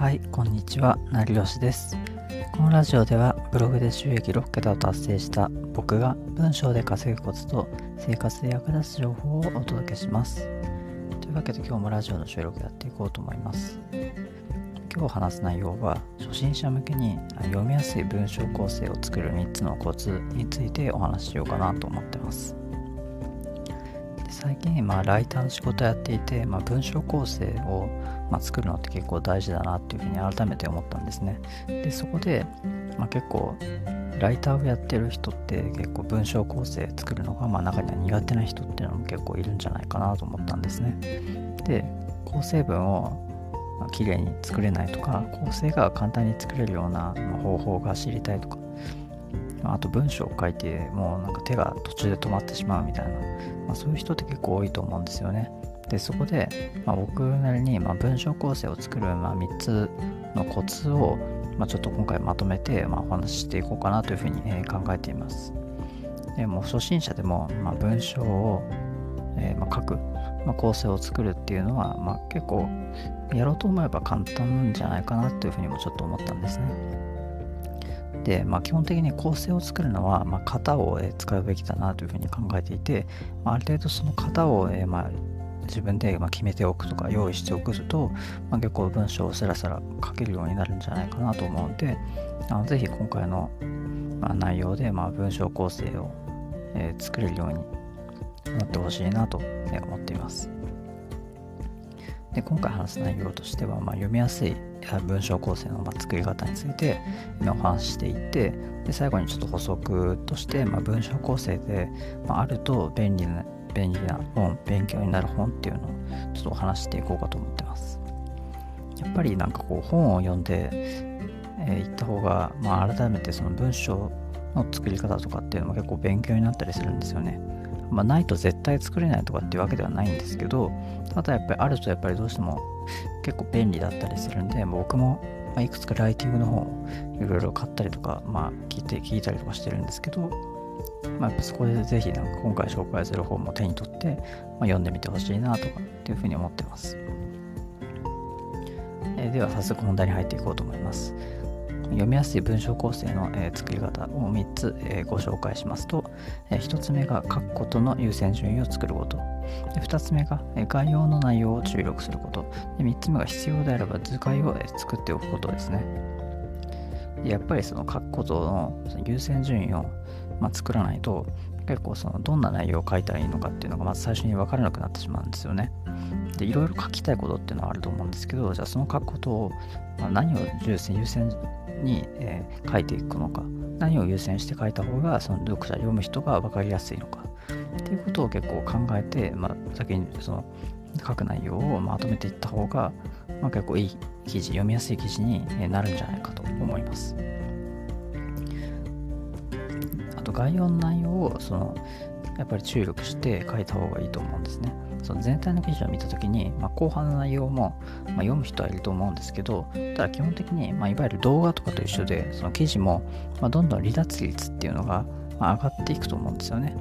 はい、こんにちは、成吉です。このラジオではブログで収益6桁を達成した僕が文章で稼ぐコツと生活で役立つ情報をお届けします。というわけで今日もラジオの収録やっていこうと思います。今日話す内容は初心者向けに読みやすい文章構成を作る3つのコツについてお話ししようかなと思ってます。最近、まあ、ライターの仕事やっていて、まあ、文章構成を、まあ、作るのって結構大事だなっていうふうに改めて思ったんですね。で、そこで、まあ、結構、ライターをやってる人って結構文章構成作るのが、まあ、中には苦手な人っていうのも結構いるんじゃないかなと思ったんですね。で、構成文を綺麗に作れないとか、構成が簡単に作れるような方法が知りたいとか、あと文章を書いてもうなんか手が途中で止まってしまうみたいな、まあ、そういう人って結構多いと思うんですよね。でそこで、まあ、僕なりにま文章構成を作るまあ3つのコツを、ま、ちょっと今回まとめてまお話ししていこうかなというふうに、え考えています。でも初心者でもま文章を、えま書く、ま構成を作るっていうのは、ま結構やろうと思えば簡単なんじゃないかなというふうにもちょっと思ったんですね。で、まあ、基本的に構成を作るのは、まあ、型を、使うべきだなというふうに考えていて、まあ、ある程度その型を、えまあ、自分で決めておくとか用意しておくと、まあ、結構文章をスラスラ書けるようになるんじゃないかなと思うので、あのぜひ今回の、ま内容で、まあ文章構成を、え作れるようになってほしいなと思っています。で今回話す内容としては、まあ、読みやすい文章構成の作り方についてお話ししていてで最後にちょっと補足として、まあ、文章構成で、まあ、あると便利な便利な本勉強になる本っていうのをちょっとお話していこうかと思ってます。やっぱりなんかこう本を読んでい、えー、った方が、まあ、改めてその文章の作り方とかっていうのも結構勉強になったりするんですよね。まあ、ないと絶対作れないとかっていうわけではないんですけど、ただやっぱりあるとやっぱりどうしても結構便利だったりするんで、僕もいくつかライティングの本をいろいろ買ったりとか、まあ聞いて、聞いたりとかしてるんですけど、まあ、やっぱそこでぜひなんか今回紹介する本も手に取って、まあ、読んでみてほしいなとかっていうふうに思ってます。えー、では早速本題に入っていこうと思います。読みやすい文章構成の、えー、作り方を3つ、えー、ご紹介しますと、えー、1つ目が書くことの優先順位を作ること。2つ目が、え概要の内容を注力すること。で3つ目が必要であれば図解を、え作っておくことですね。でやっぱりその書くことの優先順位を、まあ、作らないと結構そのどんな内容を書いたらいいのかっていうのがまず最初に分からなくなってしまうんですよね。でいろいろ書きたいことっていうのはあると思うんですけどじゃあその書くことを、まあ、何を優先優先に、えー、書いていくのか。何を優先して書いた方がその読者読む人が分かりやすいのか。っていうことを結構考えて、まあ、先にその書く内容をまとめていった方が、まあ、結構いい記事読みやすい記事になるんじゃないかと思います。あと概要の内容をそのやっぱり注力して書いた方がいいと思うんですね。その全体の記事を見たときに、まあ、後半の内容も、まあ、読む人はいると思うんですけど、ただ基本的に、まあ、いわゆる動画とかと一緒で、その記事も、まあ、どんどん離脱率っていうのが、まあ、上がっていくと思うんですよね。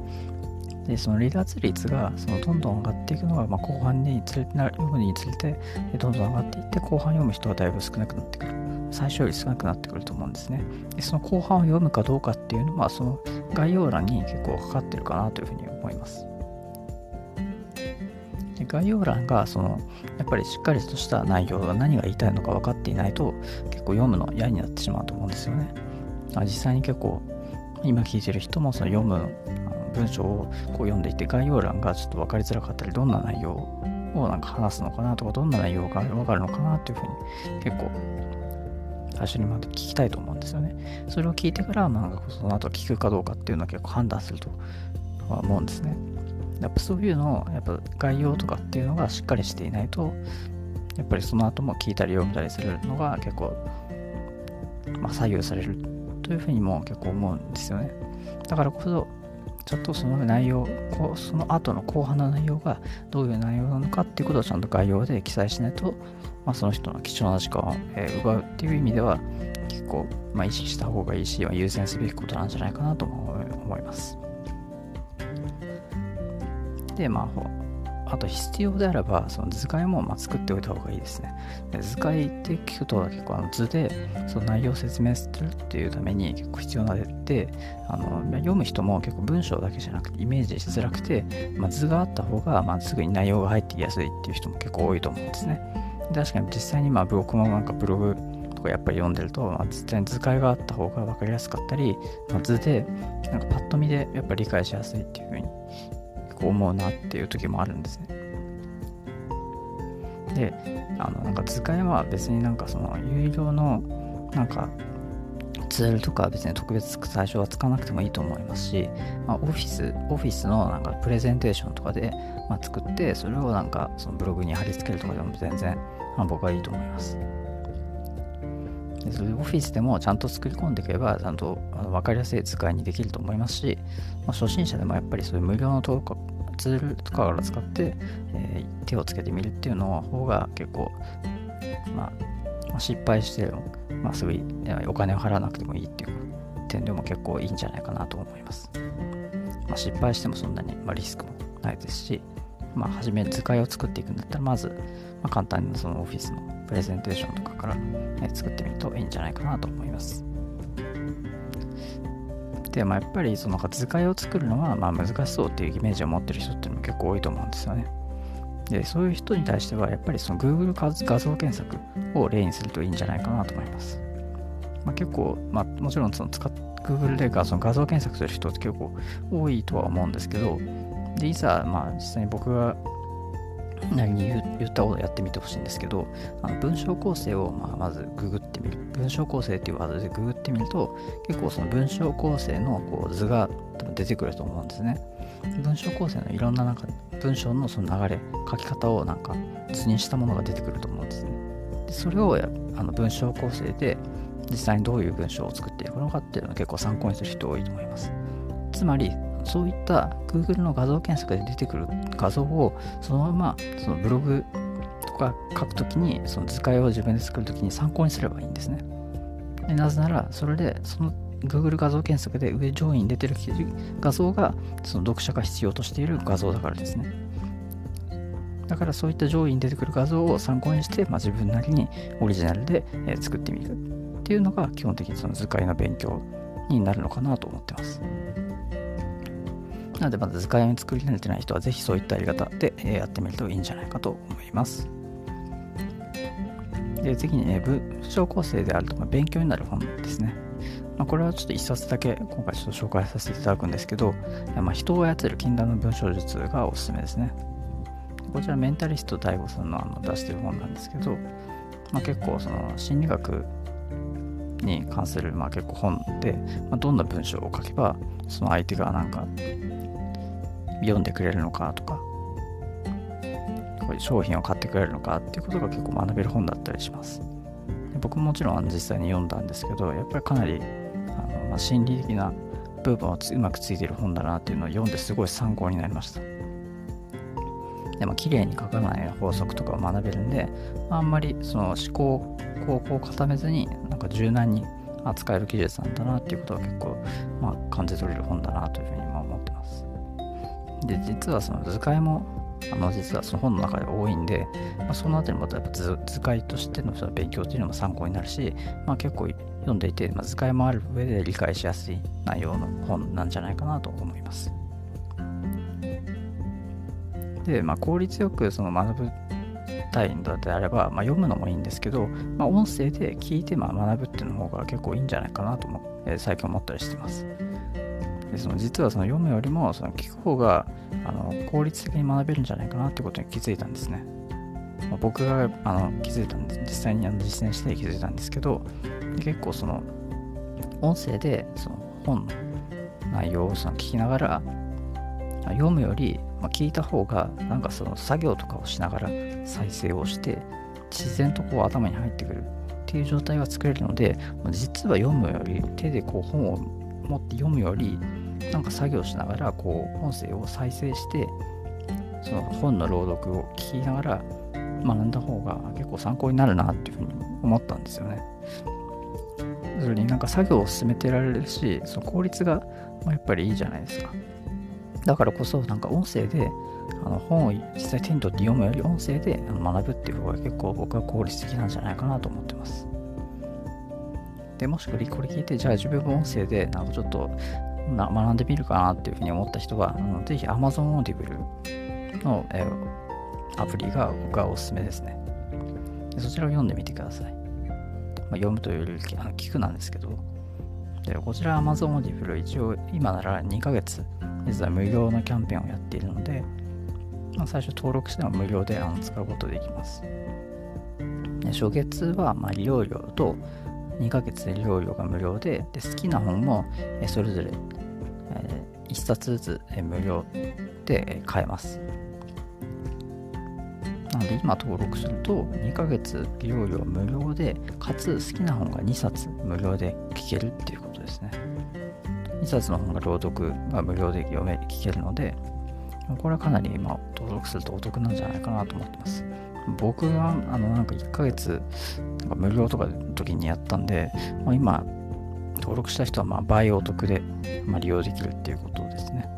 で、その離脱率がそのどんどん上がっていくのが、まあ、後半につれてな読むにつれて、どんどん上がっていって、後半読む人がだいぶ少なくなってくる。最初より少なくなってくると思うんですね。でその後半を読むかどうかっていうのは、その概要欄に結構かかってるかなというふうに思います。概要欄がそのやっぱりしっかりとした内容が何が言いたいのか分かっていないと結構読むの嫌になってしまうと思うんですよね。実際に結構今聞いてる人もその読む文章をこう読んでいて概要欄がちょっと分かりづらかったりどんな内容をなんか話すのかなとかどんな内容が分かるのかなっていうふうに結構最初にまで聞きたいと思うんですよね。それを聞いてから、まあ、その後聞くかどうかっていうのは結構判断するとは思うんですね。やっぱそういうのを、やっぱ概要とかっていうのがしっかりしていないと、やっぱりその後も聞いたり読んだりするのが結構、まあ、左右されるというふうにも結構思うんですよね。だからこそ、ちょっとその内容、こうその後の後半の内容がどういう内容なのかっていうことをちゃんと概要で記載しないと、まあ、その人の貴重な時間を、えー、奪うっていう意味では結構、まあ、意識した方がいいし、優先すべきことなんじゃないかなと思います。で、まあ、あと必要であれば、その図解もま作っておいた方がいいですね。で図解って聞くと結構あの図でその内容を説明するっていうために結構必要なで、あの読む人も結構文章だけじゃなくてイメージしづらくて、まあ、図があった方がまあすぐに内容が入ってきやすいっていう人も結構多いと思うんですね。確かに実際にまあ僕もなんかブログとかやっぱり読んでると、まあ、実際に図解があった方が分かりやすかったり、まあ、図でなんかパッと見でやっぱり理解しやすいっていうふう思うなっていう時もあるんですね。で、あのなんか図解は別になんかその有料のなんかツールとか別に特別最初は使わなくてもいいと思いますし、まあ、オフィス、オフィスのなんかプレゼンテーションとかで、まあ、作って、それをなんかそのブログに貼り付けるとかでも全然、まあ、僕はいいと思います。それでオフィスでもちゃんと作り込んでいけば、ちゃんとあの分かりやすい使いにできると思いますし、まあ、初心者でもやっぱりそういう無料のツールとかから使って、えー、手をつけてみるっていうの方が結構、まあ、失敗しても、まあ、すぐお金を払わなくてもいいっていう点でも結構いいんじゃないかなと思います。まあ、失敗してもそんなに、ま、リスクもないですし、まあ、初め図解を作っていくんだったら、まず、ま、簡単にそのオフィスのプレゼンテーションとかから、ね、作ってみるといいんじゃないかなと思います。で、まあ、やっぱりその図解を作るのはまあ難しそうっていうイメージを持ってる人っていうのも結構多いと思うんですよね。で、そういう人に対してはやっぱりその Google 画像検索を例にするといいんじゃないかなと思います。まあ、結構、まあ、もちろんその使っ Google で画像画像検索する人って結構多いとは思うんですけど、で、いざ、まあ、実際に僕がなりに言ったことをやってみてほしいんですけど、あの文章構成をまあまずググってみる。文章構成っていうワードでググってみると、結構その文章構成のこう図が出てくると思うんですね。文章構成のいろんななんか文章のその流れ、書き方をなんか図にしたものが出てくると思うんですね。でそれをあの文章構成で実際にどういう文章を作っていくのかっていうのを結構参考にする人多いと思います。つまり、そういった Google の画像検索で出てくる画像をそのままそのブログとか書くときにその図解を自分で作るときに参考にすればいいんですね。でなぜならそれでその Google 画像検索で上上位に出てる画像がその読者が必要としている画像だからですね。だからそういった上位に出てくる画像を参考にして、まあ、自分なりにオリジナルで、え作ってみるっていうのが基本的にその図解の勉強になるのかなと思ってます。なので、まず図解を作り慣れてない人は、ぜひそういったやり方でやってみるといいんじゃないかと思います。で次に、ね、文章構成であると、ま、勉強になる本ですね。まあ、これはちょっと一冊だけ今回ちょっと紹介させていただくんですけど、まあ、人を操る禁断の文章術がおすすめですね。こちらメンタリスト DAIGO さんのあの出してる本なんですけど、まあ、結構その心理学に関するまあ結構本で、まあ、どんな文章を書けばその相手がなんか読んでくれるのかとか、こういう商品を買ってくれるのかっていうことが結構学べる本だったりします。僕ももちろん実際に読んだんですけど、やっぱりかなりあの、まあ、心理的な部分をうまくついてる本だなっていうのを読んですごい参考になりました。でも綺麗に書かない法則とかを学べるんで、あんまりその思考、方向を固めずに、なんか柔軟に扱える技術なんだなっていうことは結構、まあ、感じ取れる本だなというふうに。で、実はその図解も、あの、実はその本の中で多いんで、まあ、そのあたりもやっぱ図図解としてのその勉強っていうのも参考になるし、まあ結構読んでいて、まあ、図解もある上で理解しやすい内容の本なんじゃないかなと思います。で、まあ、効率よくその学ぶたいのであれば、まあ、読むのもいいんですけど、まあ、音声で聞いてまあ学ぶっていうの方が結構いいんじゃないかなとも、えー、最近思ったりしてます。でその実はその読むよりもその聞く方があの効率的に学べるんじゃないかなってことに気づいたんですね。まあ、僕があの気づいたんです、実際にあの実践して気づいたんですけど、結構その音声でその本の内容をその聞きながら読むより、まあ、聞いた方がなんかその作業とかをしながら再生をして自然とこう頭に入ってくるっていう状態が作れるので実は読むより手でこう本を持って読むよりなんか作業しながらこう音声を再生してその本の朗読を聞きながら学んだ方が結構参考になるなっていうふうに思ったんですよね。それになんか作業を進めてられるしその効率がやっぱりいいじゃないですか。だからこそなんか音声であの本を実際手に取って読むより音声で学ぶっていう方が結構僕は効率的なんじゃないかなと思ってます。で、もしこれこれ聞いて、じゃあ自分も音声でなんかちょっと学んでみるかなっていうふうに思った人は、あのぜひ Amazon Audible の、えアプリが僕はおすすめですね。でそちらを読んでみてください。まあ、読むというよりあの聞くなんですけど、でこちら Amazon Audible 一応今なら2ヶ月実は無料のキャンペーンをやっているので、まあ、最初登録しては無料であの使うことできます。初月はま利用料と2ヶ月で利用料が無料でで好きな本もそれぞれ、1冊ずつ無料で買えます。なので今登録すると2ヶ月利用料無料でかつ好きな本が2冊無料で聞けるっていうことですね。2冊の本が朗読が無料で読め聞けるのでこれはかなり今登録するとお得なんじゃないかなと思ってます。僕はあのなんか1ヶ月か無料とかの時にやったんで、まあ、今登録した人はま倍お得で、ま、利用できるっていうことですね。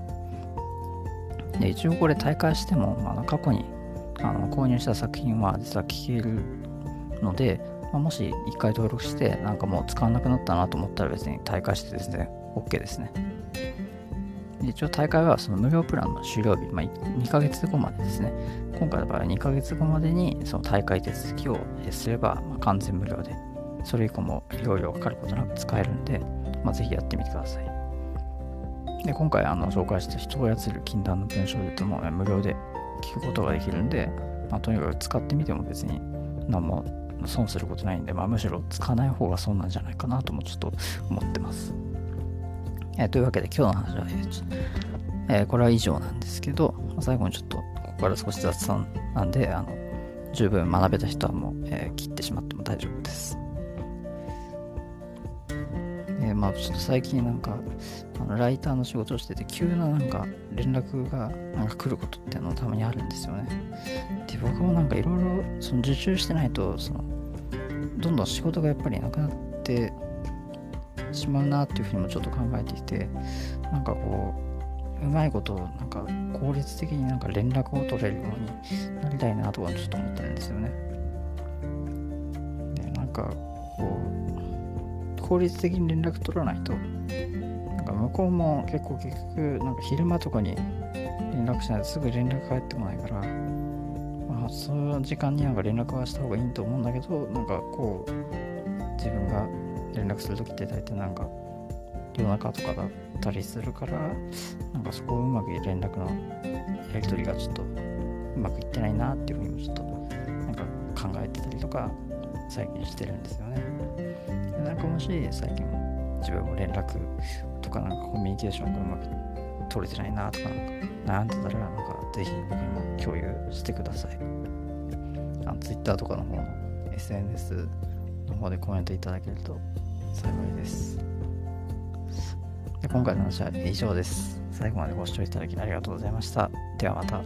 で一応これ大会しても、まあ、過去にあの購入した作品は実は聞けるので、まあ、もし1回登録してなんかもう使わなくなったなと思ったら別に大会してですね OK ですね。一応大会はその無料プランの終了日、まあ、2ヶ月後までですね。今回の場合は2ヶ月後までにその大会手続きをすれば、ま完全無料で、それ以降も利用料かかることなく使えるんで、まあ、ぜひやってみてください。で今回あの紹介した人を操る禁断の文章でとも無料で聞くことができるんで、まあ、とにかく使ってみても別に何も損することないんで、まあ、むしろ使わない方が損なんじゃないかなともちょっと思ってます。えー、というわけで今日の話は、えー、これは以上なんですけど、最後にちょっとここから少し雑談なんで、あの十分学べた人はもう、えー、切ってしまっても大丈夫です。えー、まあちょっと最近なんか、あのライターの仕事をしてて、急ななんか連絡がなんか来ることっていうのたまにあるんですよね。で、僕もなんかいろいろその受注してないと、その、どんどん仕事がやっぱりなくなって、しまうなっていうふうにもちょっと考えていてなんかこううまいことなんか効率的になんか連絡を取れるようになりたいなとかちょっと思ってるんですよね。でなんかこう効率的に連絡取らないとなんか向こうも結構結局なんか昼間とかに連絡しないとすぐ連絡返ってこないからその時間になんか連絡はした方がいいと思うんだけどなんかこう自分が連絡するときって大体なんか夜中とかだったりするからなんかそこをうまく連絡のやり取りがちょっとうまくいってないなっていうふうにもちょっとなんか考えてたりとか最近してるんですよね。なんかもし最近自分も連絡とかなんかコミュニケーションがうまく取れてないなとかなんか悩んでたらなんかぜひ僕にも共有してください。あの Twitter とかの方の SNS の方でコメントいただけると幸いです。で今回の話は以上です。最後までご視聴いただきありがとうございました。ではまた。